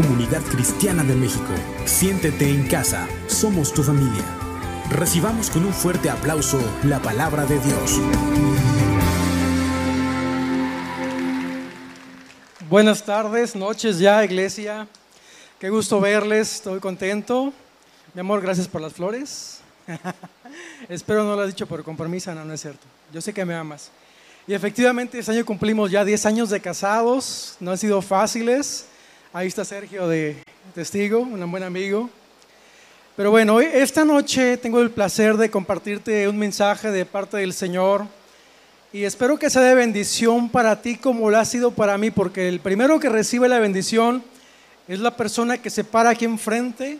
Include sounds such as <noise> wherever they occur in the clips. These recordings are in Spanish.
comunidad cristiana de México. Siéntete en casa, somos tu familia. Recibamos con un fuerte aplauso la palabra de Dios. Buenas tardes, noches ya, iglesia. Qué gusto verles, estoy contento. Mi amor, gracias por las flores. <laughs> Espero no lo has dicho por compromiso, no, no es cierto. Yo sé que me amas. Y efectivamente, este año cumplimos ya 10 años de casados, no han sido fáciles. Ahí está Sergio de testigo, un buen amigo. Pero bueno, esta noche tengo el placer de compartirte un mensaje de parte del Señor y espero que sea de bendición para ti como lo ha sido para mí, porque el primero que recibe la bendición es la persona que se para aquí enfrente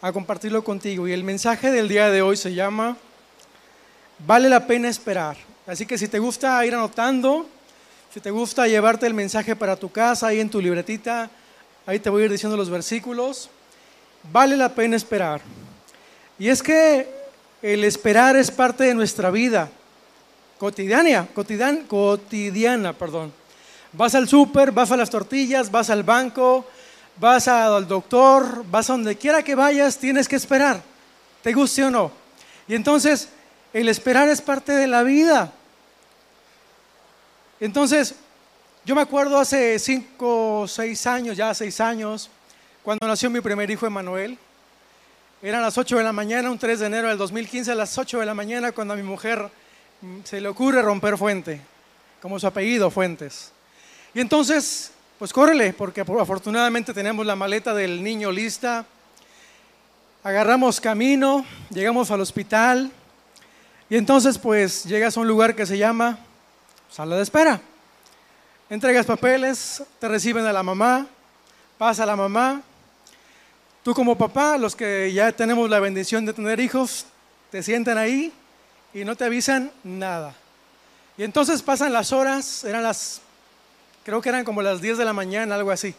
a compartirlo contigo. Y el mensaje del día de hoy se llama, vale la pena esperar. Así que si te gusta ir anotando, si te gusta llevarte el mensaje para tu casa, ahí en tu libretita, ahí te voy a ir diciendo los versículos, vale la pena esperar. Y es que el esperar es parte de nuestra vida cotidiana, cotidiana, cotidiana, perdón. Vas al súper, vas a las tortillas, vas al banco, vas al doctor, vas a donde quiera que vayas, tienes que esperar, te guste o no. Y entonces, el esperar es parte de la vida. Entonces, yo me acuerdo hace cinco, seis años, ya seis años, cuando nació mi primer hijo Emanuel. Eran las 8 de la mañana, un 3 de enero del 2015, a las 8 de la mañana, cuando a mi mujer mm, se le ocurre romper fuente, como su apellido, Fuentes. Y entonces, pues córrele, porque afortunadamente tenemos la maleta del niño lista. Agarramos camino, llegamos al hospital, y entonces pues llegas a un lugar que se llama sala de espera. Entregas papeles, te reciben a la mamá, pasa a la mamá. Tú como papá, los que ya tenemos la bendición de tener hijos, te sientan ahí y no te avisan nada. Y entonces pasan las horas, eran las, creo que eran como las 10 de la mañana, algo así,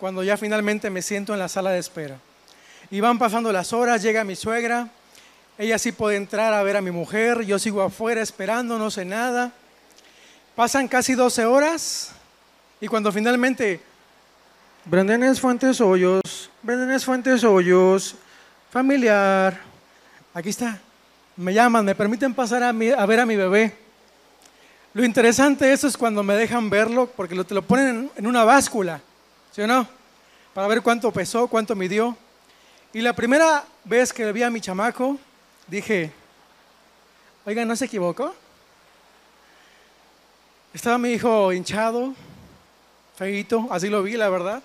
cuando ya finalmente me siento en la sala de espera. Y van pasando las horas, llega mi suegra, ella sí puede entrar a ver a mi mujer, yo sigo afuera esperando, no sé nada. Pasan casi 12 horas y cuando finalmente Brendan Fuentes Hoyos, Brendan Fuentes Hoyos, familiar, aquí está, me llaman, me permiten pasar a, ver a mi bebé. Lo interesante de eso es cuando me dejan verlo, porque te lo ponen en una báscula, ¿sí o no? Para ver cuánto pesó, cuánto midió. Y la primera vez que vi a mi chamaco, dije, oiga, ¿no se equivocó? Estaba mi hijo hinchado, feito, así lo vi, la verdad.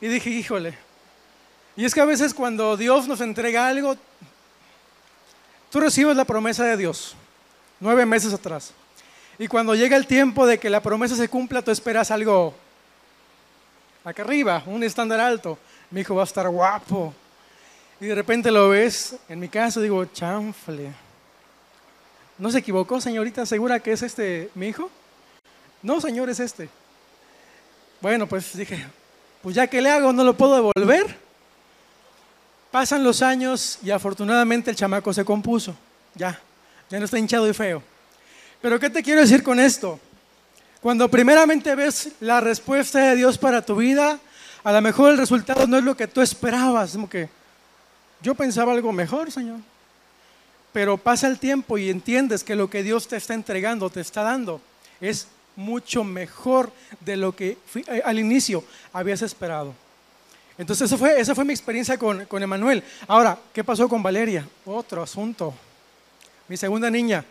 Y dije, híjole. Y es que a veces cuando Dios nos entrega algo, tú recibes la promesa de Dios, nueve meses atrás. Y cuando llega el tiempo de que la promesa se cumpla, tú esperas algo acá arriba, un estándar alto. Mi hijo va a estar guapo, y de repente lo ves, en mi caso digo, chanfle. ¿No se equivocó, señorita? ¿Segura que es este mi hijo? No, señor, es este. Bueno, pues dije, pues ya que le hago, no lo puedo devolver. Pasan los años y afortunadamente el chamaco se compuso. Ya, ya no está hinchado y feo. Pero ¿qué te quiero decir con esto? Cuando primeramente ves la respuesta de Dios para tu vida, a lo mejor el resultado no es lo que tú esperabas. Como que, yo pensaba algo mejor, Señor. Pero pasa el tiempo y entiendes que lo que Dios te está entregando, te está dando, es mucho mejor de lo que eh, al inicio habías esperado. Entonces, eso fue, esa fue mi experiencia con, con Emanuel. Ahora, ¿qué pasó con Valeria? Otro asunto. Mi segunda niña,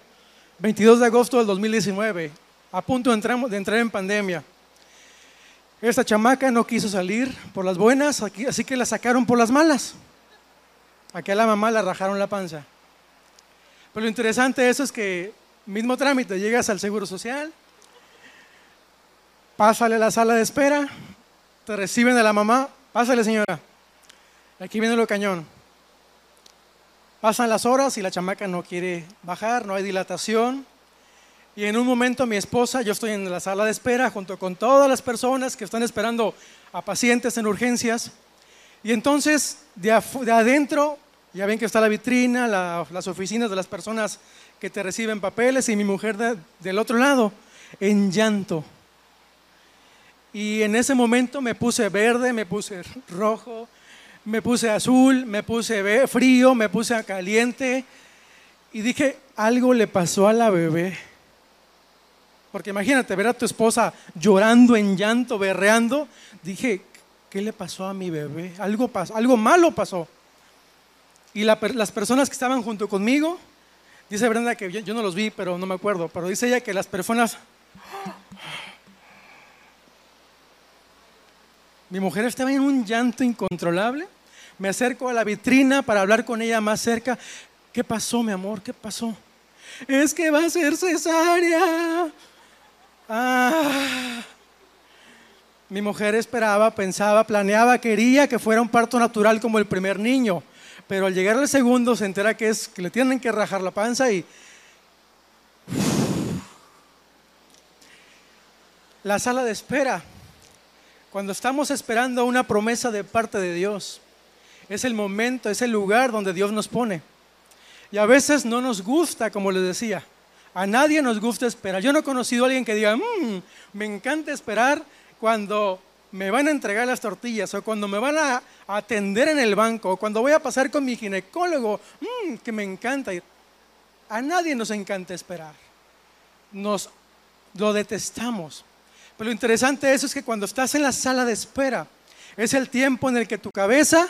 22 de agosto del 2019, a punto de entrar, de entrar en pandemia. Esta chamaca no quiso salir por las buenas, así que la sacaron por las malas. Aquí a la mamá la rajaron la panza. Pero lo interesante de eso es que, mismo trámite, llegas al Seguro Social, pásale a la sala de espera, te reciben de la mamá, pásale señora, aquí viene lo cañón. Pasan las horas y la chamaca no quiere bajar, no hay dilatación. Y en un momento mi esposa, yo estoy en la sala de espera junto con todas las personas que están esperando a pacientes en urgencias. Y entonces, de, adentro, ya ven que está la vitrina, las oficinas de las personas que te reciben papeles y mi mujer del otro lado, en llanto. Y en ese momento me puse verde, me puse rojo, me puse azul, me puse frío, me puse caliente. Y dije, algo le pasó a la bebé. Porque imagínate ver a tu esposa llorando en llanto, berreando. Dije, ¿qué le pasó a mi bebé? Algo, pasó, algo malo pasó. Y las personas que estaban junto conmigo, dice Brenda que yo, no los vi, pero no me acuerdo, pero dice ella que las personas... Mi mujer estaba en un llanto incontrolable. Me acerco a la vitrina para hablar con ella más cerca. ¿Qué pasó, mi amor? ¿Qué pasó? Es que va a ser cesárea. Ah. Mi mujer esperaba, pensaba, planeaba, quería que fuera un parto natural como el primer niño. Pero al llegar al segundo se entera que es que le tienen que rajar la panza y la sala de espera. Cuando estamos esperando una promesa de parte de Dios, es el momento, es el lugar donde Dios nos pone. Y a veces no nos gusta, como les decía. A nadie nos gusta esperar. Yo no he conocido a alguien que diga, mmm, me encanta esperar cuando me van a entregar las tortillas o cuando me van a atender en el banco o cuando voy a pasar con mi ginecólogo, mmm, que me encanta. A nadie nos encanta esperar. Nos lo detestamos. Pero lo interesante de eso es que cuando estás en la sala de espera, es el tiempo en el que tu cabeza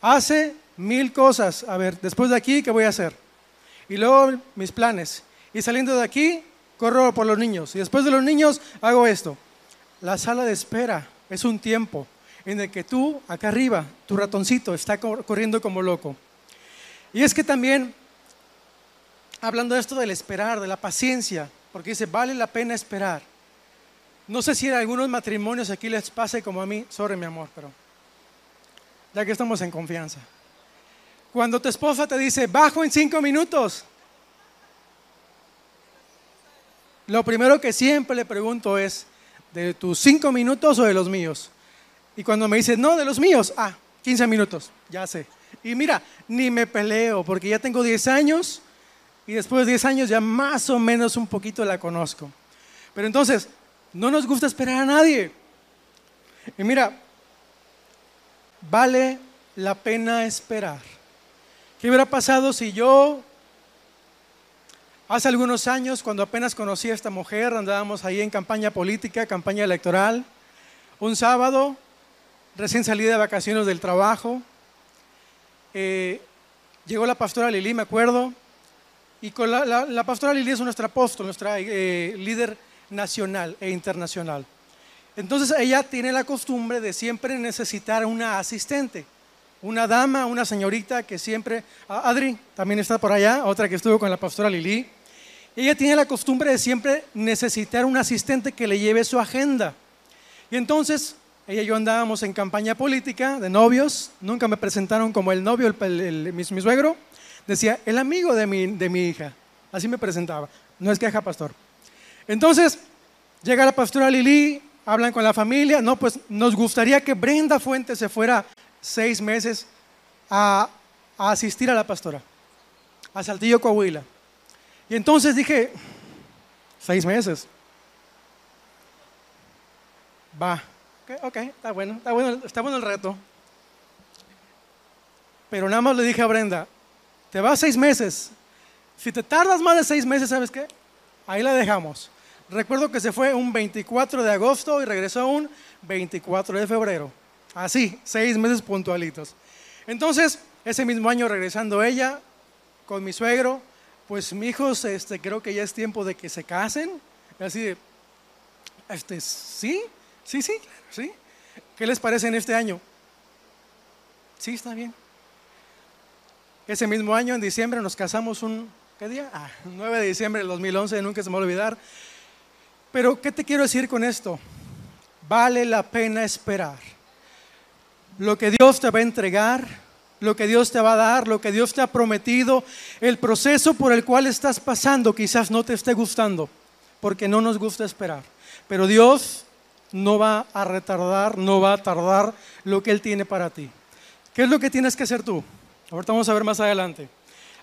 hace mil cosas. A ver, después de aquí, ¿qué voy a hacer? Y luego mis planes. Y saliendo de aquí, corro por los niños. Y después de los niños, hago esto. La sala de espera es un tiempo en el que tú, acá arriba, tu ratoncito está corriendo como loco. Y es que también, hablando de esto del esperar, de la paciencia, porque dice, vale la pena esperar. No sé si en algunos matrimonios aquí les pase como a mí, sorry mi amor, pero ya que estamos en confianza. Cuando tu esposa te dice, bajo en cinco minutos, lo primero que siempre le pregunto es, ¿De tus cinco minutos o de los míos? Y cuando me dice, no, de los míos, ah, 15 minutos, ya sé. Y mira, ni me peleo porque ya tengo 10 años y después de 10 años ya más o menos un poquito la conozco. Pero entonces, no nos gusta esperar a nadie. Y mira, vale la pena esperar. ¿Qué hubiera pasado si yo Hace algunos años, cuando apenas conocí a esta mujer, andábamos ahí en campaña política, campaña electoral. Un sábado, recién salí de vacaciones del trabajo, eh, llegó la pastora Lili, me acuerdo, y con la, pastora Lili es nuestra apóstol, nuestra eh, líder nacional e internacional. Entonces ella tiene la costumbre de siempre necesitar una asistente, una dama, una señorita que siempre, Adri también está por allá, otra que estuvo con la pastora Lili. Ella tiene la costumbre de siempre necesitar un asistente que le lleve su agenda. Y entonces, ella y yo andábamos en campaña política de novios, nunca me presentaron como el novio, el, mi, suegro, decía, el amigo de mi, de mi hija, así me presentaba, no es queja, pastor. Entonces, llega la pastora Lili, hablan con la familia, no, pues nos gustaría que Brenda Fuentes se fuera seis meses a, a asistir a la pastora, a Saltillo, Coahuila. Y entonces dije, seis meses. Va, ok, está bueno, está bueno, está bueno el reto. Pero nada más le dije a Brenda, te vas seis meses. Si te tardas más de seis meses, ¿sabes qué? Ahí la dejamos. Recuerdo que se fue un 24 de agosto y regresó un 24 de febrero. Así, seis meses puntualitos. Entonces, ese mismo año regresando ella con mi suegro, pues mi hijos, este, creo que ya es tiempo de que se casen. Así de, este, sí, sí, sí, sí. ¿Qué les parece en este año? Sí, está bien. Ese mismo año, en diciembre, nos casamos un, ¿qué día? Ah, 9 de diciembre del 2011, nunca se me va a olvidar. Pero, ¿qué te quiero decir con esto? Vale la pena esperar. Lo que Dios te va a entregar lo que Dios te va a dar, lo que Dios te ha prometido, el proceso por el cual estás pasando quizás no te esté gustando, porque no nos gusta esperar. Pero Dios no va a retardar, no va a tardar lo que Él tiene para ti. ¿Qué es lo que tienes que hacer tú? Ahorita vamos a ver más adelante.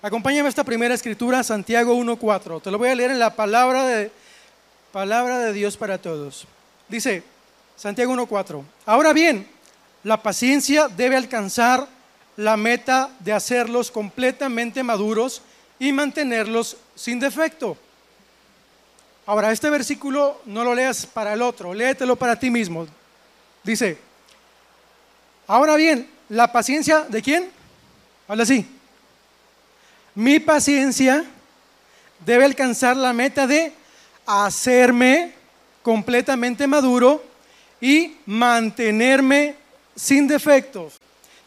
Acompáñame a esta primera escritura, Santiago 1.4. Te lo voy a leer en la palabra de, palabra de Dios para todos. Dice, Santiago 1.4. Ahora bien, la paciencia debe alcanzar la meta de hacerlos completamente maduros y mantenerlos sin defecto. Ahora, este versículo no lo leas para el otro, léetelo para ti mismo. Dice, ahora bien, la paciencia de quién? Habla así. Mi paciencia debe alcanzar la meta de hacerme completamente maduro y mantenerme sin defectos.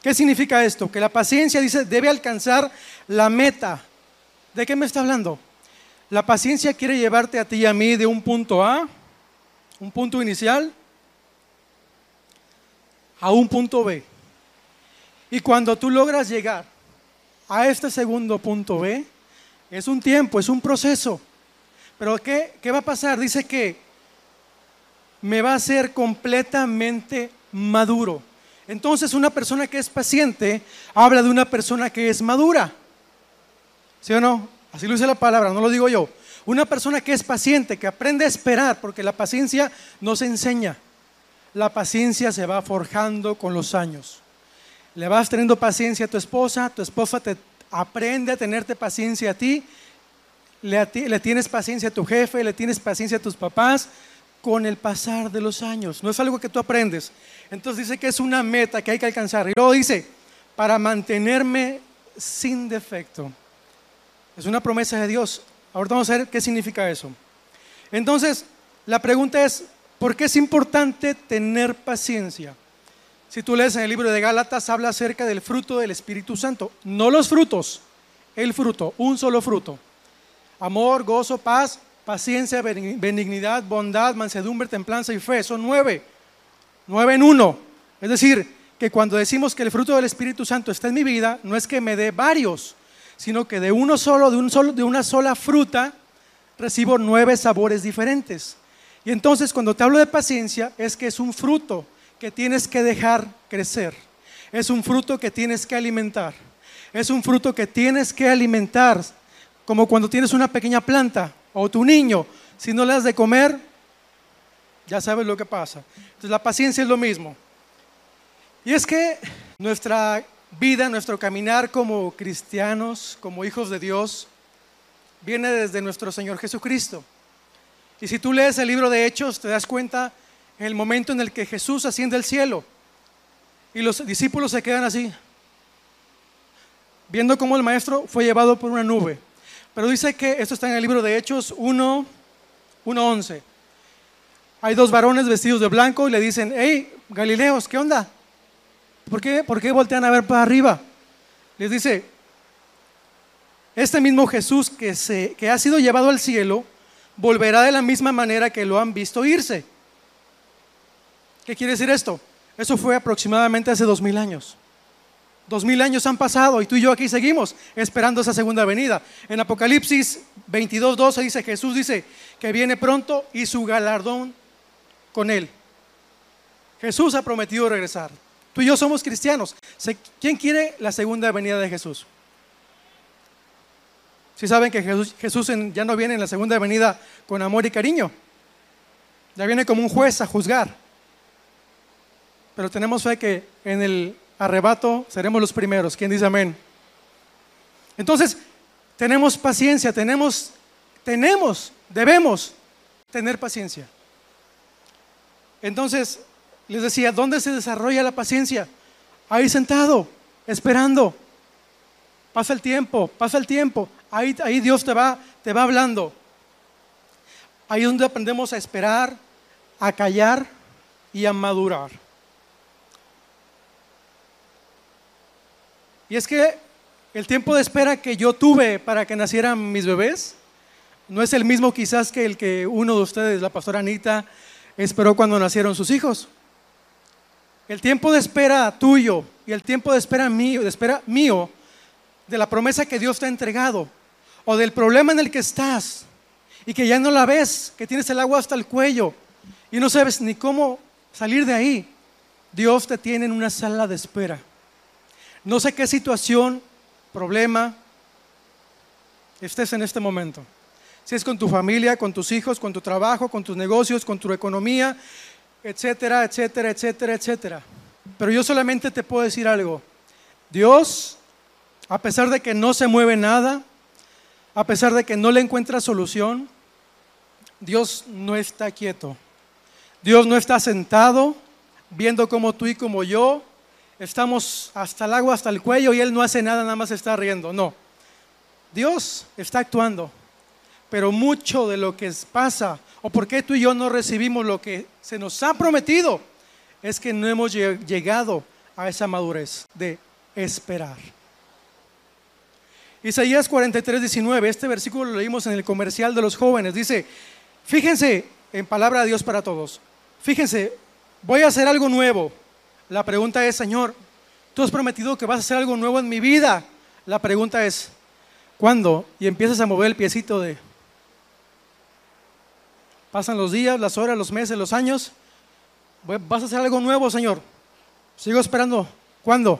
¿Qué significa esto? Que la paciencia, dice, debe alcanzar la meta. ¿De qué me está hablando? La paciencia quiere llevarte a ti y a mí de un punto A, un punto inicial, a un punto B. Y cuando tú logras llegar a este segundo punto B, es un tiempo, es un proceso. Pero ¿qué, qué va a pasar? Dice que me va a hacer completamente maduro. Entonces una persona que es paciente habla de una persona que es madura. ¿Sí o no? Así lo dice la palabra, no lo digo yo. Una persona que es paciente, que aprende a esperar, porque la paciencia no se enseña. La paciencia se va forjando con los años. Le vas teniendo paciencia a tu esposa, tu esposa te aprende a tenerte paciencia a ti, le, tienes paciencia a tu jefe, le tienes paciencia a tus papás, con el pasar de los años. No es algo que tú aprendes. Entonces dice que es una meta que hay que alcanzar. Y luego dice, para mantenerme sin defecto. Es una promesa de Dios. Ahora vamos a ver qué significa eso. Entonces, la pregunta es, ¿por qué es importante tener paciencia? Si tú lees en el libro de Gálatas, habla acerca del fruto del Espíritu Santo. No los frutos, el fruto, un solo fruto. Amor, gozo, paz, paciencia, benignidad, bondad, mansedumbre, templanza y fe. Son nueve. Nueve en uno. Es decir, que cuando decimos que el fruto del Espíritu Santo está en mi vida, no es que me dé varios, sino que de uno solo, de, un solo, de una sola fruta, recibo nueve sabores diferentes. Y entonces cuando te hablo de paciencia, es que es un fruto que tienes que dejar crecer. Es un fruto que tienes que alimentar. Es un fruto que tienes que alimentar, como cuando tienes una pequeña planta o tu niño, si no le das de comer, ya sabes lo que pasa. Entonces la paciencia es lo mismo. Y es que nuestra vida, nuestro caminar como cristianos, como hijos de Dios, viene desde nuestro Señor Jesucristo. Y si tú lees el libro de Hechos, te das cuenta en el momento en el que Jesús asciende al cielo y los discípulos se quedan así, viendo cómo el maestro fue llevado por una nube. Pero dice que esto está en el libro de Hechos 1, 1.11. Hay dos varones vestidos de blanco y le dicen, hey, Galileos, ¿qué onda? ¿Por qué, ¿Por qué voltean a ver para arriba? Les dice, este mismo Jesús que, se, que ha sido llevado al cielo, volverá de la misma manera que lo han visto irse. ¿Qué quiere decir esto? Eso fue aproximadamente hace dos mil años. Dos mil años han pasado y tú y yo aquí seguimos esperando esa segunda venida. En Apocalipsis 22, 12 dice, Jesús dice que viene pronto y su galardón con él. Jesús ha prometido regresar. Tú y yo somos cristianos. ¿Quién quiere la segunda venida de Jesús? Si saben que Jesús, Jesús ya no viene en la segunda venida con amor y cariño. Ya viene como un juez a juzgar. Pero tenemos fe que en el arrebato seremos los primeros. ¿Quién dice amén? Entonces, tenemos paciencia, tenemos, tenemos, debemos tener paciencia. Entonces, les decía, ¿dónde se desarrolla la paciencia? Ahí sentado, esperando. Pasa el tiempo, pasa el tiempo. Ahí, ahí Dios te va, te va hablando. Ahí es donde aprendemos a esperar, a callar y a madurar. Y es que el tiempo de espera que yo tuve para que nacieran mis bebés no es el mismo quizás que el que uno de ustedes, la pastora Anita, esperó cuando nacieron sus hijos. El tiempo de espera tuyo y el tiempo de espera mío, de espera mío, de la promesa que Dios te ha entregado, o del problema en el que estás y que ya no la ves, que tienes el agua hasta el cuello y no sabes ni cómo salir de ahí, Dios te tiene en una sala de espera. No sé qué situación, problema estés en este momento. Si es con tu familia, con tus hijos, con tu trabajo, con tus negocios, con tu economía, etcétera, etcétera, etcétera, etcétera. Pero yo solamente te puedo decir algo. Dios, a pesar de que no se mueve nada, a pesar de que no le encuentra solución, Dios no está quieto. Dios no está sentado viendo como tú y como yo estamos hasta el agua, hasta el cuello y Él no hace nada, nada más está riendo. No. Dios está actuando. Pero mucho de lo que pasa, o por qué tú y yo no recibimos lo que se nos ha prometido, es que no hemos llegado a esa madurez de esperar. Isaías 43, 19, este versículo lo leímos en el comercial de los jóvenes, dice, fíjense en palabra de Dios para todos, fíjense, voy a hacer algo nuevo. La pregunta es, Señor, tú has prometido que vas a hacer algo nuevo en mi vida. La pregunta es, ¿cuándo? Y empiezas a mover el piecito de... Pasan los días, las horas, los meses, los años. Vas a hacer algo nuevo, Señor. Sigo esperando. ¿Cuándo?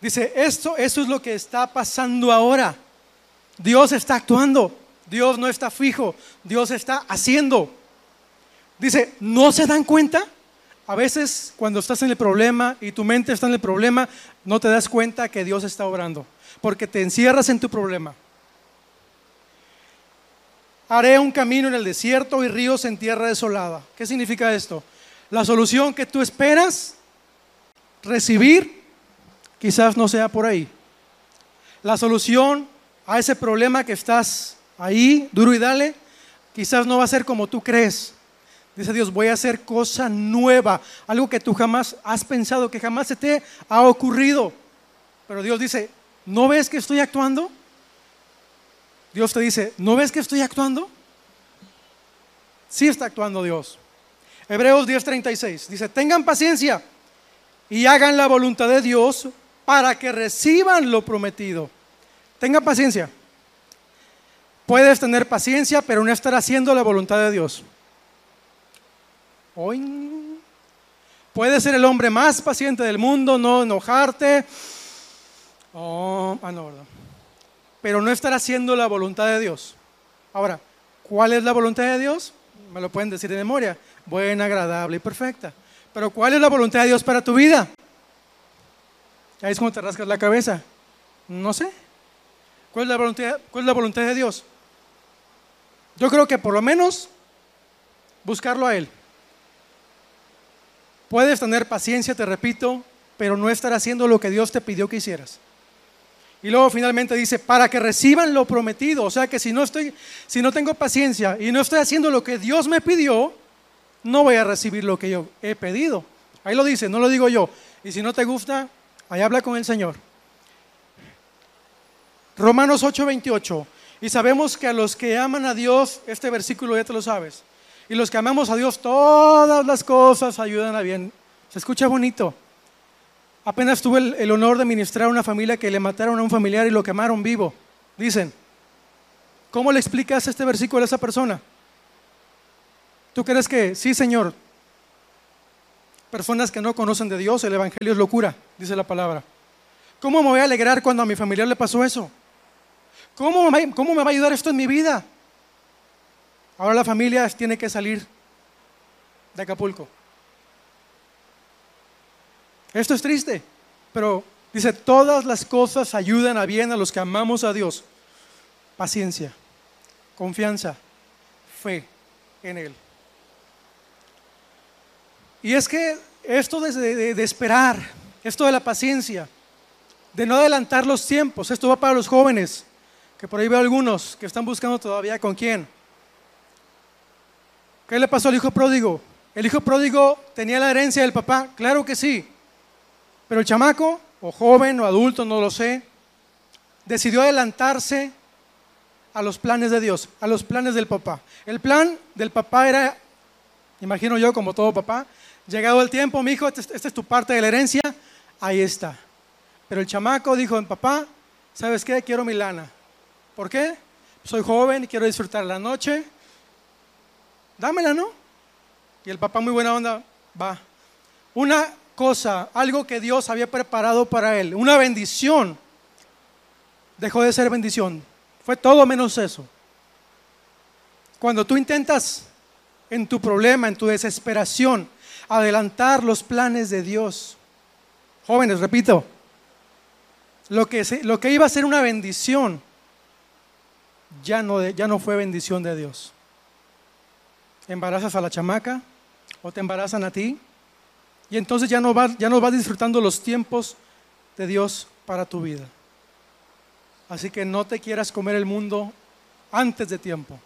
Dice, esto, eso es lo que está pasando ahora. Dios está actuando. Dios no está fijo. Dios está haciendo. Dice, ¿no se dan cuenta? A veces cuando estás en el problema y tu mente está en el problema, no te das cuenta que Dios está obrando, porque te encierras en tu problema. Haré un camino en el desierto y ríos en tierra desolada. ¿Qué significa esto? La solución que tú esperas recibir quizás no sea por ahí. La solución a ese problema que estás ahí, duro y dale, quizás no va a ser como tú crees. Dice Dios, voy a hacer cosa nueva, algo que tú jamás has pensado, que jamás se te ha ocurrido. Pero Dios dice, ¿no ves que estoy actuando? Dios te dice, ¿no ves que estoy actuando? Sí está actuando Dios. Hebreos 10:36 dice, tengan paciencia y hagan la voluntad de Dios para que reciban lo prometido. Tengan paciencia. Puedes tener paciencia, pero no estar haciendo la voluntad de Dios. Hoy puedes ser el hombre más paciente del mundo, no enojarte. Oh, ah, Pero no estar haciendo la voluntad de Dios. Ahora, ¿cuál es la voluntad de Dios? Me lo pueden decir de memoria. Buena, agradable y perfecta. Pero ¿cuál es la voluntad de Dios para tu vida? Ahí es como te rascas la cabeza. No sé. ¿Cuál es la voluntad, cuál es la voluntad de Dios? Yo creo que por lo menos buscarlo a Él. Puedes tener paciencia, te repito, pero no estar haciendo lo que Dios te pidió que hicieras. Y luego finalmente dice, para que reciban lo prometido. O sea que si no estoy, si no tengo paciencia y no estoy haciendo lo que Dios me pidió, no voy a recibir lo que yo he pedido. Ahí lo dice, no lo digo yo. Y si no te gusta, ahí habla con el Señor. Romanos 8:28. Y sabemos que a los que aman a Dios, este versículo ya te lo sabes, y los que amamos a Dios, todas las cosas ayudan a bien. Se escucha bonito. Apenas tuve el, honor de ministrar a una familia que le mataron a un familiar y lo quemaron vivo. Dicen, ¿cómo le explicas este versículo a esa persona? ¿Tú crees que sí, Señor? Personas que no conocen de Dios, el Evangelio es locura, dice la palabra. ¿Cómo me voy a alegrar cuando a mi familiar le pasó eso? ¿Cómo cómo me va a ayudar esto en mi vida? Ahora la familia tiene que salir de Acapulco. Esto es triste, pero dice, todas las cosas ayudan a bien a los que amamos a Dios. Paciencia, confianza, fe en Él. Y es que esto de, esperar, esto de la paciencia, de no adelantar los tiempos, esto va para los jóvenes, que por ahí veo algunos que están buscando todavía con quién ¿Qué le pasó al hijo pródigo? ¿El hijo pródigo tenía la herencia del papá? Claro que sí. Pero el chamaco, o joven o adulto, no lo sé, decidió adelantarse a los planes de Dios, a los planes del papá. El plan del papá era, imagino yo como todo papá, llegado el tiempo, mi hijo, esta este es tu parte de la herencia, ahí está. Pero el chamaco dijo, papá, ¿sabes qué? Quiero mi lana. ¿Por qué? Soy joven y quiero disfrutar la noche, dámela, ¿no? Y el papá muy buena onda, va. Una cosa, algo que Dios había preparado para él, una bendición, dejó de ser bendición. Fue todo menos eso. Cuando tú intentas en tu problema, en tu desesperación, adelantar los planes de Dios. Jóvenes, repito, lo que, lo que iba a ser una bendición ya no, ya no fue bendición de Dios. Embarazas a la chamaca o te embarazan a ti y entonces ya no vas, ya no vas disfrutando los tiempos de Dios para tu vida. Así que no te quieras comer el mundo antes de tiempo.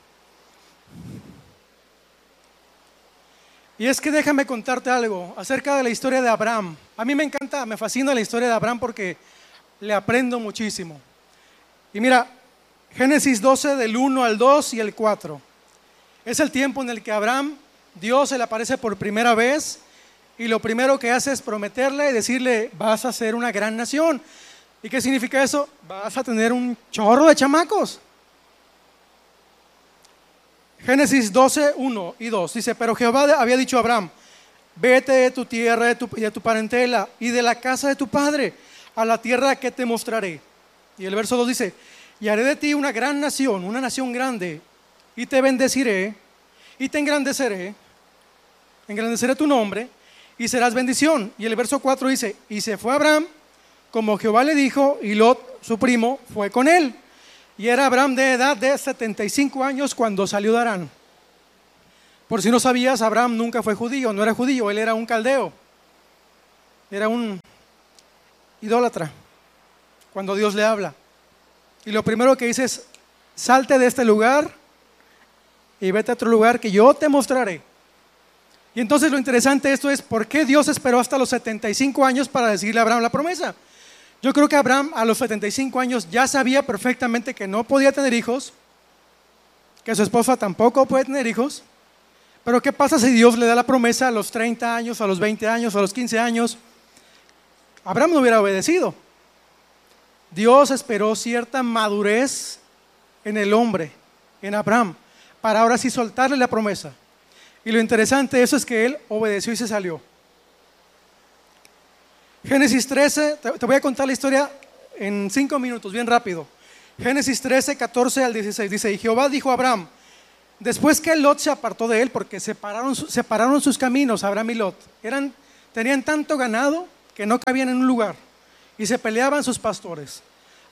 Y es que déjame contarte algo acerca de la historia de Abraham. A mí me encanta, me fascina la historia de Abraham porque le aprendo muchísimo. Y mira, Génesis 12 del 1 al 2 y el 4. Es el tiempo en el que Abraham, Dios se le aparece por primera vez y lo primero que hace es prometerle y decirle, vas a ser una gran nación. ¿Y qué significa eso? Vas a tener un chorro de chamacos. Génesis 12, 1 y 2 dice, pero Jehová había dicho a Abraham, vete de tu tierra de tu, de tu parentela y de la casa de tu padre a la tierra que te mostraré. Y el verso 2 dice, y haré de ti una gran nación, una nación grande, y te bendeciré, y te engrandeceré, engrandeceré tu nombre, y serás bendición. Y el verso 4 dice, y se fue Abraham, como Jehová le dijo, y Lot, su primo, fue con él. Y era Abraham de edad de 75 años cuando salió de Arán. Por si no sabías, Abraham nunca fue judío, no era judío, él era un caldeo. Era un idólatra cuando Dios le habla. Y lo primero que dice es, salte de este lugar y vete a otro lugar que yo te mostraré. Y entonces lo interesante de esto es, ¿por qué Dios esperó hasta los 75 años para decirle a Abraham la promesa? Yo creo que Abraham a los 75 años ya sabía perfectamente que no podía tener hijos, que su esposa tampoco puede tener hijos. Pero ¿qué pasa si Dios le da la promesa a los 30 años, a los 20 años, a los 15 años? Abraham no hubiera obedecido. Dios esperó cierta madurez en el hombre, en Abraham, para ahora sí soltarle la promesa. Y lo interesante de eso es que él obedeció y se salió. Génesis 13, te voy a contar la historia en cinco minutos, bien rápido. Génesis 13, 14 al 16 dice, y Jehová dijo a Abraham, después que Lot se apartó de él, porque separaron, separaron sus caminos, Abraham y Lot, eran, tenían tanto ganado que no cabían en un lugar y se peleaban sus pastores.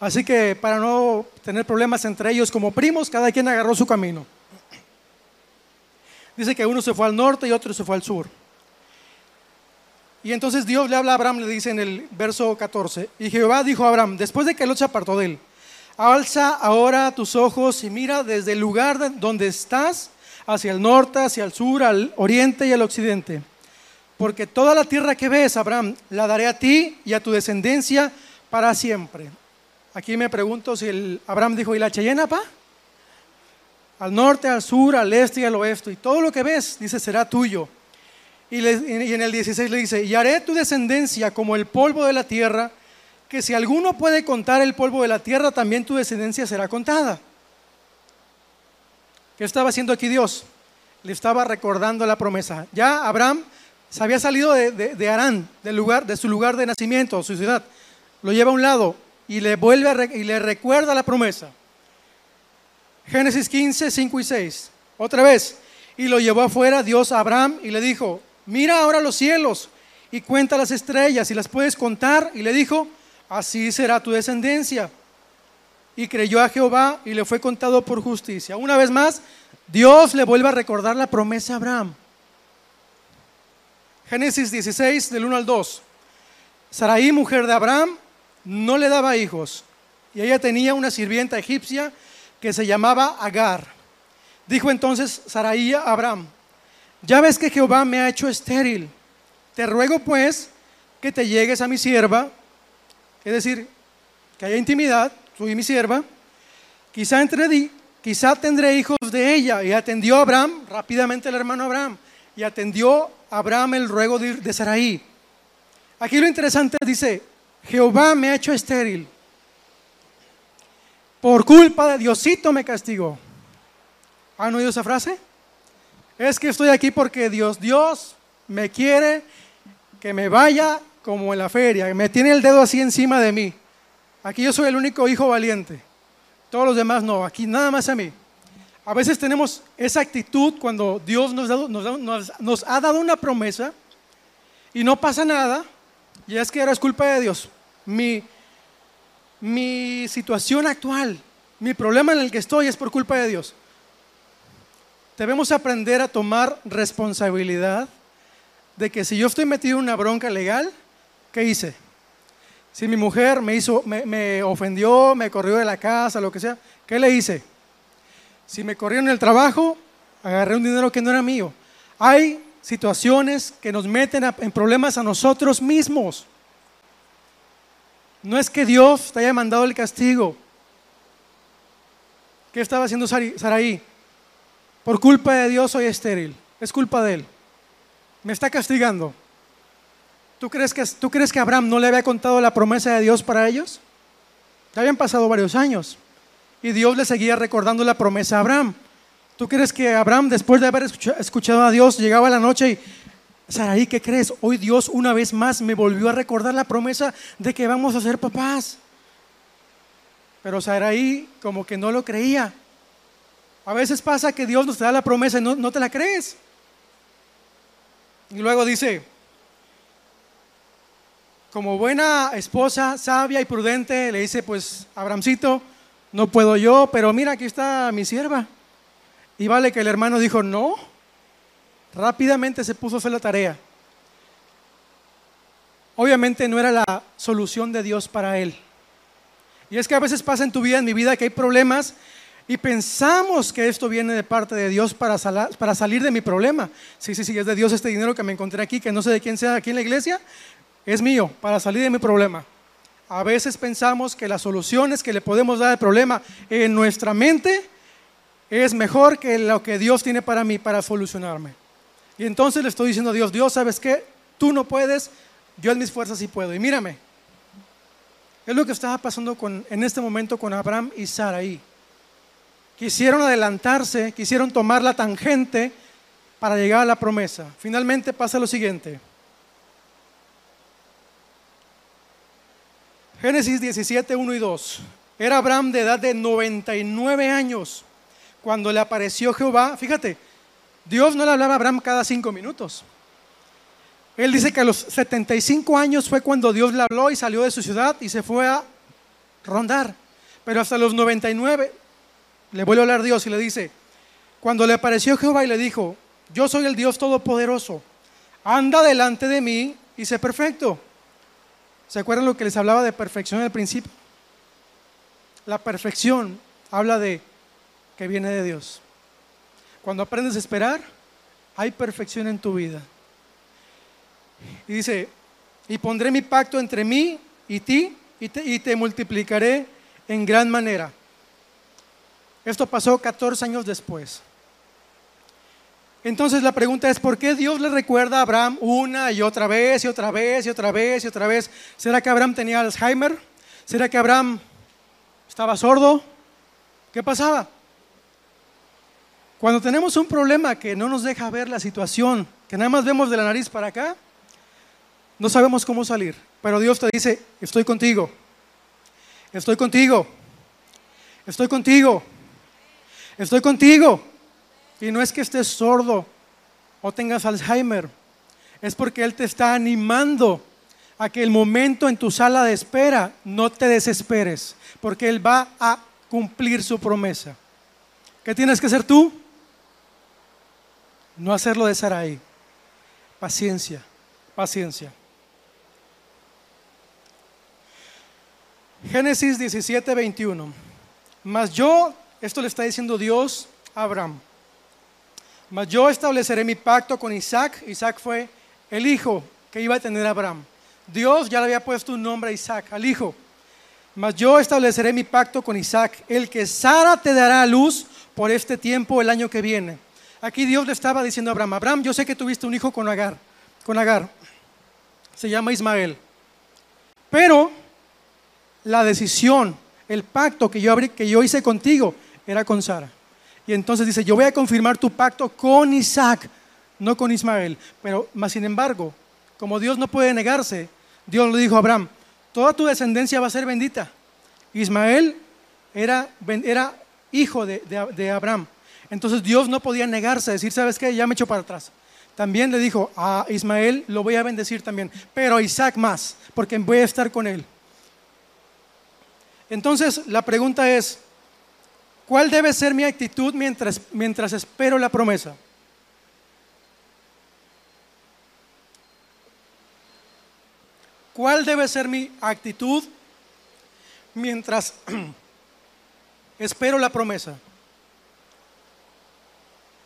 Así que para no tener problemas entre ellos como primos, cada quien agarró su camino. Dice que uno se fue al norte y otro se fue al sur. Y entonces Dios le habla a Abraham, le dice en el verso 14, y Jehová dijo a Abraham, después de que Lot se apartó de él, alza ahora tus ojos y mira desde el lugar donde estás hacia el norte, hacia el sur, al oriente y al occidente. Porque toda la tierra que ves, Abraham, la daré a ti y a tu descendencia para siempre. Aquí me pregunto si el Abraham dijo, ¿y la Cheyena, pa? Al norte, al sur, al este y al oeste. Y todo lo que ves, dice, será tuyo. Y, en el 16 le dice, y haré tu descendencia como el polvo de la tierra, que si alguno puede contar el polvo de la tierra, también tu descendencia será contada. ¿Qué estaba haciendo aquí Dios? Le estaba recordando la promesa. Ya Abraham se había salido de, de, Arán, del lugar, de su lugar de nacimiento, su ciudad. Lo lleva a un lado y le vuelve y le recuerda la promesa. Génesis 15, 5 y 6. Otra vez. Y lo llevó afuera Dios a Abraham y le dijo, mira ahora los cielos y cuenta las estrellas y las puedes contar. Y le dijo, así será tu descendencia. Y creyó a Jehová y le fue contado por justicia. Una vez más, Dios le vuelve a recordar la promesa a Abraham. Génesis 16, del 1 al 2. Saraí, mujer de Abraham, no le daba hijos. Y ella tenía una sirvienta egipcia que se llamaba Agar. Dijo entonces Saraí a Abraham, ya ves que Jehová me ha hecho estéril. Te ruego pues que te llegues a mi sierva, es decir, que haya intimidad, soy mi sierva. Quizá, entre, quizá tendré hijos de ella. Y atendió Abraham, rápidamente el hermano Abraham, y atendió Abraham el ruego de, de Saraí. Aquí lo interesante dice, Jehová me ha hecho estéril. Por culpa de Diosito me castigó. ¿Han oído esa frase? Es que estoy aquí porque Dios, Dios me quiere que me vaya como en la feria, me tiene el dedo así encima de mí. Aquí yo soy el único hijo valiente. Todos los demás no, aquí nada más a mí. A veces tenemos esa actitud cuando Dios nos, nos ha dado una promesa y no pasa nada, y es que ahora es culpa de Dios. Mi, mi situación actual, mi problema en el que estoy es por culpa de Dios. Debemos aprender a tomar responsabilidad de que si yo estoy metido en una bronca legal, ¿qué hice? Si mi mujer me, hizo, me, ofendió, me corrió de la casa, lo que sea, ¿qué le hice? Si me corrió en el trabajo, agarré un dinero que no era mío. Hay situaciones que nos meten en problemas a nosotros mismos. No es que Dios te haya mandado el castigo. ¿Qué estaba haciendo Saraí? Por culpa de Dios soy estéril. Es culpa de él. Me está castigando. ¿Tú crees, que, ¿Tú crees que Abraham no le había contado la promesa de Dios para ellos? Ya habían pasado varios años. Y Dios le seguía recordando la promesa a Abraham. ¿Tú crees que Abraham, después de haber escuchado a Dios, llegaba la noche y, Saraí, ¿qué crees? Hoy Dios una vez más me volvió a recordar la promesa de que vamos a ser papás. Pero Saraí como que no lo creía. A veces pasa que Dios nos da la promesa y no, no te la crees. Y luego dice, como buena esposa, sabia y prudente, le dice, pues, Abrahamcito, no puedo yo, pero mira, aquí está mi sierva. Y vale que el hermano dijo, no, rápidamente se puso a hacer la tarea. Obviamente no era la solución de Dios para él. Y es que a veces pasa en tu vida, en mi vida, que hay problemas y pensamos que esto viene de parte de Dios para, para salir de mi problema. Sí, sí, sí, es de Dios este dinero que me encontré aquí, que no sé de quién sea aquí en la iglesia, es mío, para salir de mi problema. A veces pensamos que las soluciones que le podemos dar al problema en nuestra mente es mejor que lo que Dios tiene para mí, para solucionarme. Y entonces le estoy diciendo a Dios, Dios, ¿sabes qué? Tú no puedes, yo en mis fuerzas sí puedo. Y mírame, es lo que estaba pasando con, en este momento con Abraham y Saraí. Quisieron adelantarse, quisieron tomar la tangente para llegar a la promesa. Finalmente pasa lo siguiente. Génesis 17, 1 y 2. Era Abraham de edad de 99 años cuando le apareció Jehová, fíjate, Dios no le hablaba a Abraham cada cinco minutos. Él dice que a los 75 años fue cuando Dios le habló y salió de su ciudad y se fue a rondar. Pero hasta los 99 le vuelve a hablar Dios y le dice, cuando le apareció Jehová y le dijo, yo soy el Dios Todopoderoso, anda delante de mí y sé perfecto. ¿Se acuerdan lo que les hablaba de perfección al principio? La perfección habla de que viene de Dios. Cuando aprendes a esperar, hay perfección en tu vida. Y dice, y pondré mi pacto entre mí y ti y te, multiplicaré en gran manera. Esto pasó 14 años después. Entonces la pregunta es, ¿por qué Dios le recuerda a Abraham una y otra vez y otra vez y otra vez y otra vez? ¿Será que Abraham tenía Alzheimer? ¿Será que Abraham estaba sordo? ¿Qué pasaba? Cuando tenemos un problema que no nos deja ver la situación, que nada más vemos de la nariz para acá, no sabemos cómo salir. Pero Dios te dice, estoy contigo, estoy contigo, estoy contigo, estoy contigo. Y no es que estés sordo o tengas Alzheimer, es porque Él te está animando a que el momento en tu sala de espera no te desesperes, porque Él va a cumplir su promesa. ¿Qué tienes que hacer tú? No hacerlo de Sarai. Paciencia, paciencia. Génesis 17, 21. Mas yo, esto le está diciendo Dios a Abraham. Mas yo estableceré mi pacto con Isaac. Isaac fue el hijo que iba a tener Abraham. Dios ya le había puesto un nombre a Isaac, al hijo. Mas yo estableceré mi pacto con Isaac, el que Sara te dará a luz por este tiempo el año que viene. Aquí Dios le estaba diciendo a Abraham, Abraham, yo sé que tuviste un hijo con Agar, con Agar. Se llama Ismael. Pero la decisión, el pacto que yo, hice contigo era con Sara. Y entonces dice, yo voy a confirmar tu pacto con Isaac, no con Ismael. Pero, más sin embargo, como Dios no puede negarse, Dios le dijo a Abraham, toda tu descendencia va a ser bendita. Ismael era, hijo de Abraham. Entonces Dios no podía negarse, a decir, ¿sabes qué? Ya me echo para atrás. También le dijo, a Ismael lo voy a bendecir también, pero a Isaac más, porque voy a estar con él. Entonces la pregunta es, ¿cuál debe ser mi actitud mientras, mientras espero la promesa? ¿Cuál debe ser mi actitud mientras <clears throat> espero la promesa?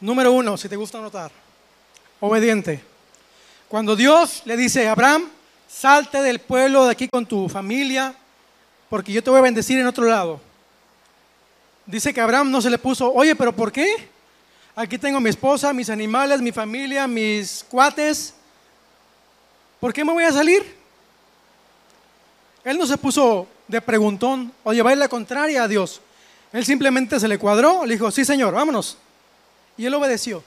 Número uno, si te gusta anotar, obediente. Cuando Dios le dice a Abraham, salte del pueblo de aquí con tu familia, porque yo te voy a bendecir en otro lado. Dice que Abraham no se le puso, oye, pero ¿por qué? Aquí tengo mi esposa, mis animales, mi familia, mis cuates. ¿Por qué me voy a salir? Él no se puso de preguntón o llevar la contraria a Dios. Él simplemente se le cuadró, le dijo, sí Señor, vámonos. Y él obedeció.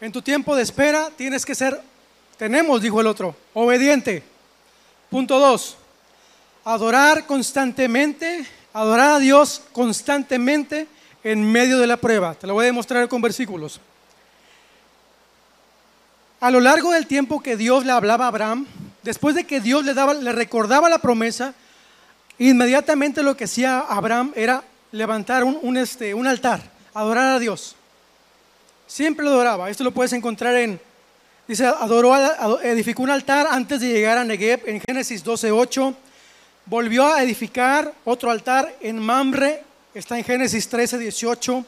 En tu tiempo de espera tienes que ser, tenemos, dijo el otro, obediente. Punto dos, adorar constantemente, adorar a Dios constantemente en medio de la prueba. Te lo voy a demostrar con versículos. A lo largo del tiempo que Dios le hablaba a Abraham, después de que Dios le, daba, le recordaba la promesa, inmediatamente lo que hacía Abraham era levantar un, este, un altar, adorar a Dios. Siempre lo adoraba. Esto lo puedes encontrar en, dice, adoró, edificó un altar antes de llegar a Negev en Génesis 12.8. Volvió a edificar otro altar en Mamre, está en Génesis 13.18.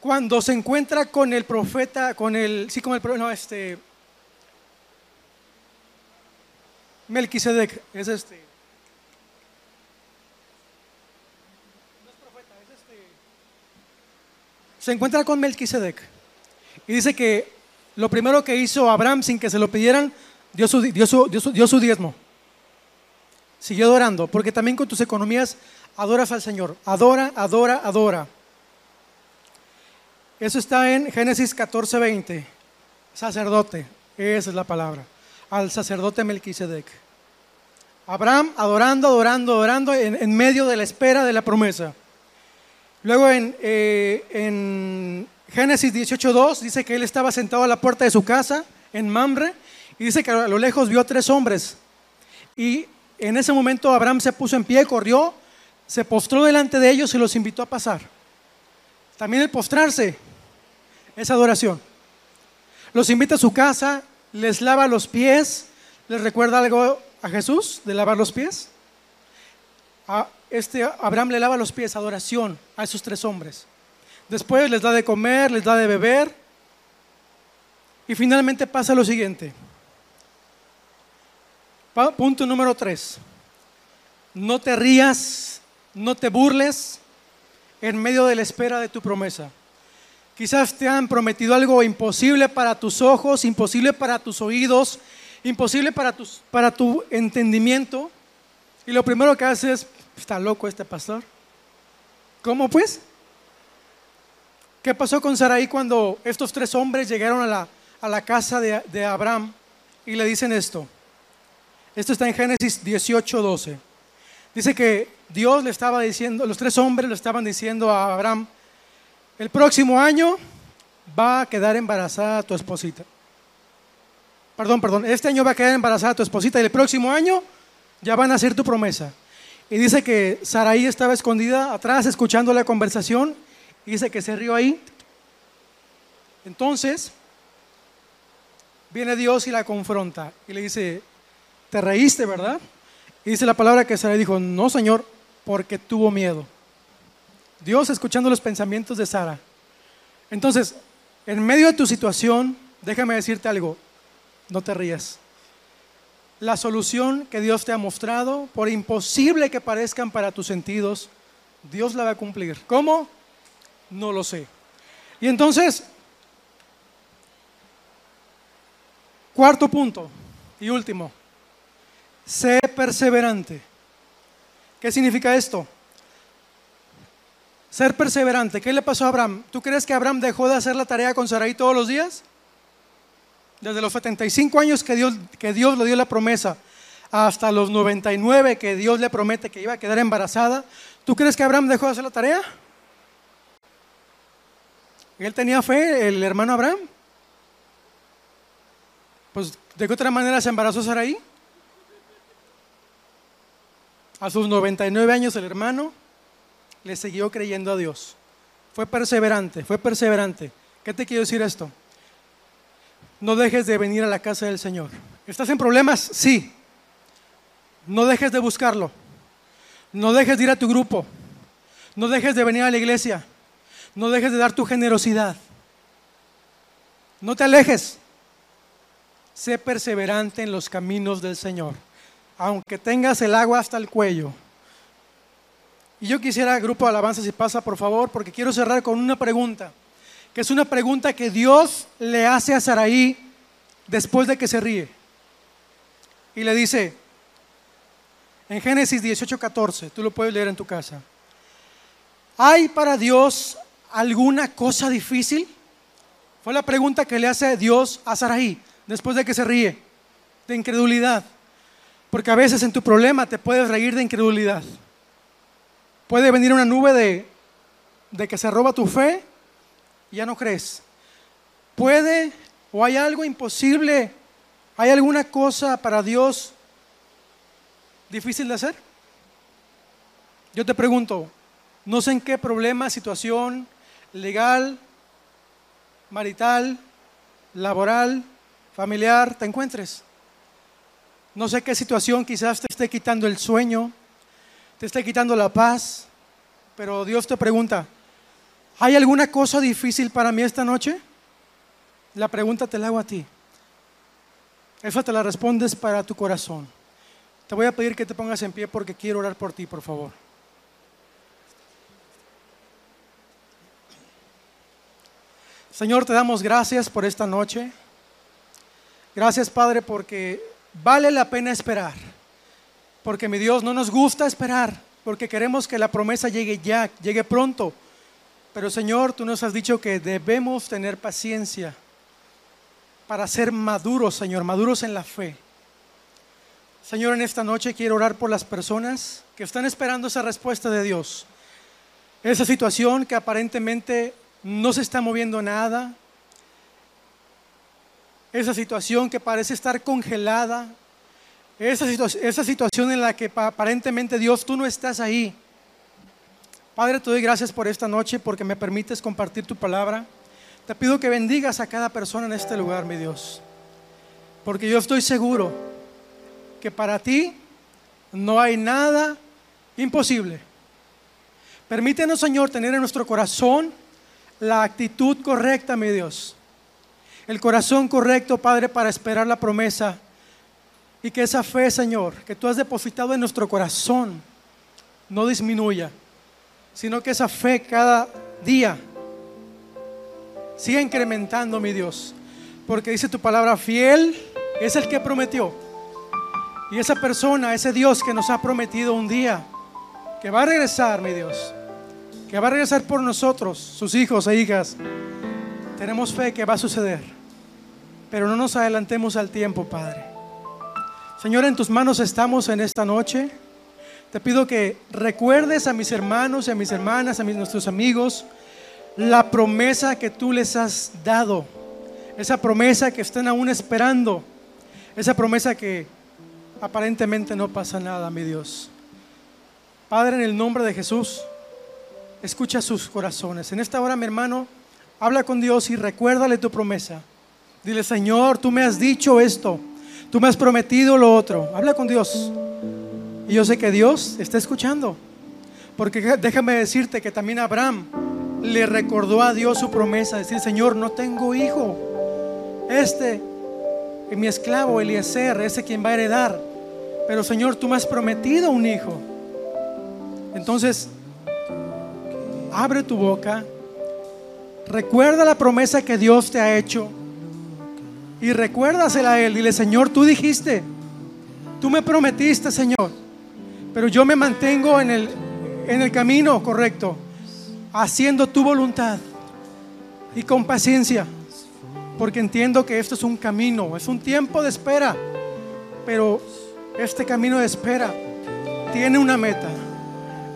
Cuando se encuentra con el profeta, con el, sí, con el, no, este, Melquisedec es este. No es profeta, es este. Se encuentra con Melquisedec y dice que lo primero que hizo Abraham sin que se lo pidieran, dio su, dio su, dio su diezmo. Siguió adorando, porque también con tus economías adoras al Señor. Adora, adora, adora. Eso está en Génesis 14, 20. Sacerdote, esa es la palabra al sacerdote Melquisedec. Abraham adorando, adorando, adorando en, medio de la espera de la promesa. Luego en, eh, en Génesis 18.2 dice que él estaba sentado a la puerta de su casa en Mamre y dice que a lo lejos vio tres hombres. Y en ese momento Abraham se puso en pie, corrió, se postró delante de ellos y los invitó a pasar. También el postrarse es adoración. Los invita a su casa, les lava los pies. ¿Les recuerda algo a Jesús de lavar los pies? Este Abraham le lava los pies, adoración a esos tres hombres. Después les da de comer, les da de beber. Y finalmente pasa lo siguiente. Punto número tres. No te rías, no te burles en medio de la espera de tu promesa. Quizás te han prometido algo imposible para tus ojos, imposible para tus oídos, imposible para, tus, para tu entendimiento. Y lo primero que haces es, está loco este pastor. ¿Cómo pues? ¿Qué pasó con Sarai cuando estos tres hombres llegaron a la, a la casa de, de, Abraham y le dicen esto? Esto está en Génesis 18, 12. Dice que Dios le estaba diciendo, los tres hombres le estaban diciendo a Abraham, el próximo año va a quedar embarazada tu esposita. Perdón, perdón, este año va a quedar embarazada tu esposita y el próximo año ya van a hacer tu promesa. Y dice que Saraí estaba escondida atrás escuchando la conversación y dice que se rió ahí. Entonces, viene Dios y la confronta y le dice, te reíste, ¿verdad? Y dice la palabra que Sarai dijo, no, Señor, porque tuvo miedo. Dios escuchando los pensamientos de Sara. Entonces, en medio de tu situación, déjame decirte algo, no te rías. La solución que Dios te ha mostrado, por imposible que parezcan para tus sentidos, Dios la va a cumplir. ¿Cómo? No lo sé. Y entonces, cuarto punto y último, sé perseverante. ¿Qué significa esto? Ser perseverante. ¿Qué le pasó a Abraham? ¿Tú crees que Abraham dejó de hacer la tarea con Sarai todos los días? Desde los 75 años que Dios, que Dios le dio la promesa hasta los 99 que Dios le promete que iba a quedar embarazada, ¿tú crees que Abraham dejó de hacer la tarea? Él tenía fe, el hermano Abraham. Pues, ¿de qué otra manera se embarazó Saraí? A sus 99 años el hermano le siguió creyendo a Dios. Fue perseverante, fue perseverante. ¿Qué te quiero decir esto? No dejes de venir a la casa del Señor. ¿Estás en problemas? Sí. No dejes de buscarlo. No dejes de ir a tu grupo. No dejes de venir a la iglesia. No dejes de dar tu generosidad. No te alejes. Sé perseverante en los caminos del Señor, aunque tengas el agua hasta el cuello. Y yo quisiera, grupo de alabanza, si pasa, por favor, porque quiero cerrar con una pregunta, que es una pregunta que Dios le hace a Saraí después de que se ríe. Y le dice, en Génesis 18:14, tú lo puedes leer en tu casa, ¿hay para Dios alguna cosa difícil? Fue la pregunta que le hace Dios a Saraí después de que se ríe, de incredulidad. Porque a veces en tu problema te puedes reír de incredulidad. Puede venir una nube de, de que se roba tu fe ya no crees. Puede o hay algo imposible, hay alguna cosa para Dios difícil de hacer. Yo te pregunto, no sé en qué problema, situación legal, marital, laboral, familiar te encuentres. No sé qué situación quizás te esté quitando el sueño, te esté quitando la paz, pero Dios te pregunta, ¿hay alguna cosa difícil para mí esta noche? La pregunta te la hago a ti. Esa te la respondes para tu corazón. Te voy a pedir que te pongas en pie porque quiero orar por ti, por favor. Señor, te damos gracias por esta noche. Gracias, Padre, porque vale la pena esperar. Porque mi Dios, no nos gusta esperar, porque queremos que la promesa llegue ya, llegue pronto. Pero Señor, tú nos has dicho que debemos tener paciencia para ser maduros, Señor, maduros en la fe. Señor, en esta noche quiero orar por las personas que están esperando esa respuesta de Dios. Esa situación que aparentemente no se está moviendo nada, esa situación que parece estar congelada, esa, situación en la que aparentemente Dios, tú no estás ahí. Padre, te doy gracias por esta noche porque me permites compartir tu palabra. Te pido que bendigas a cada persona en este lugar, mi Dios. Porque yo estoy seguro que para ti no hay nada imposible. Permítenos, Señor, tener en nuestro corazón la actitud correcta, mi Dios el corazón correcto, Padre, para esperar la promesa. Y que esa fe, Señor, que tú has depositado en nuestro corazón, no disminuya, sino que esa fe cada día siga incrementando, mi Dios. Porque dice tu palabra, fiel es el que prometió. Y esa persona, ese Dios que nos ha prometido un día, que va a regresar, mi Dios, que va a regresar por nosotros, sus hijos e hijas, tenemos fe que va a suceder. Pero no nos adelantemos al tiempo, Padre. Señor, en tus manos estamos en esta noche. Te pido que recuerdes a mis hermanos y a mis hermanas, a mis, nuestros amigos, la promesa que tú les has dado. Esa promesa que están aún esperando. Esa promesa que aparentemente no pasa nada, mi Dios. Padre, en el nombre de Jesús, escucha sus corazones. En esta hora, mi hermano, habla con Dios y recuérdale tu promesa. Dile, Señor, tú me has dicho esto. Tú me has prometido lo otro. Habla con Dios. Y yo sé que Dios está escuchando. Porque déjame decirte que también Abraham le recordó a Dios su promesa. Decir, Señor, no tengo hijo. Este es mi esclavo Eliezer, ese quien va a heredar. Pero Señor, tú me has prometido un hijo. Entonces, abre tu boca. Recuerda la promesa que Dios te ha hecho y recuérdasela a Él. Dile, Señor, tú dijiste, tú me prometiste, Señor, pero yo me mantengo en el, en el camino correcto, haciendo tu voluntad y con paciencia, porque entiendo que esto es un camino, es un tiempo de espera, pero este camino de espera tiene una meta.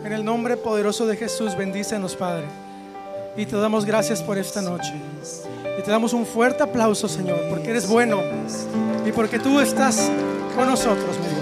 En el nombre poderoso de Jesús, bendícenos, Padre. Y te damos gracias por esta noche. Y te damos un fuerte aplauso, Señor, porque eres bueno y porque tú estás con nosotros, mi.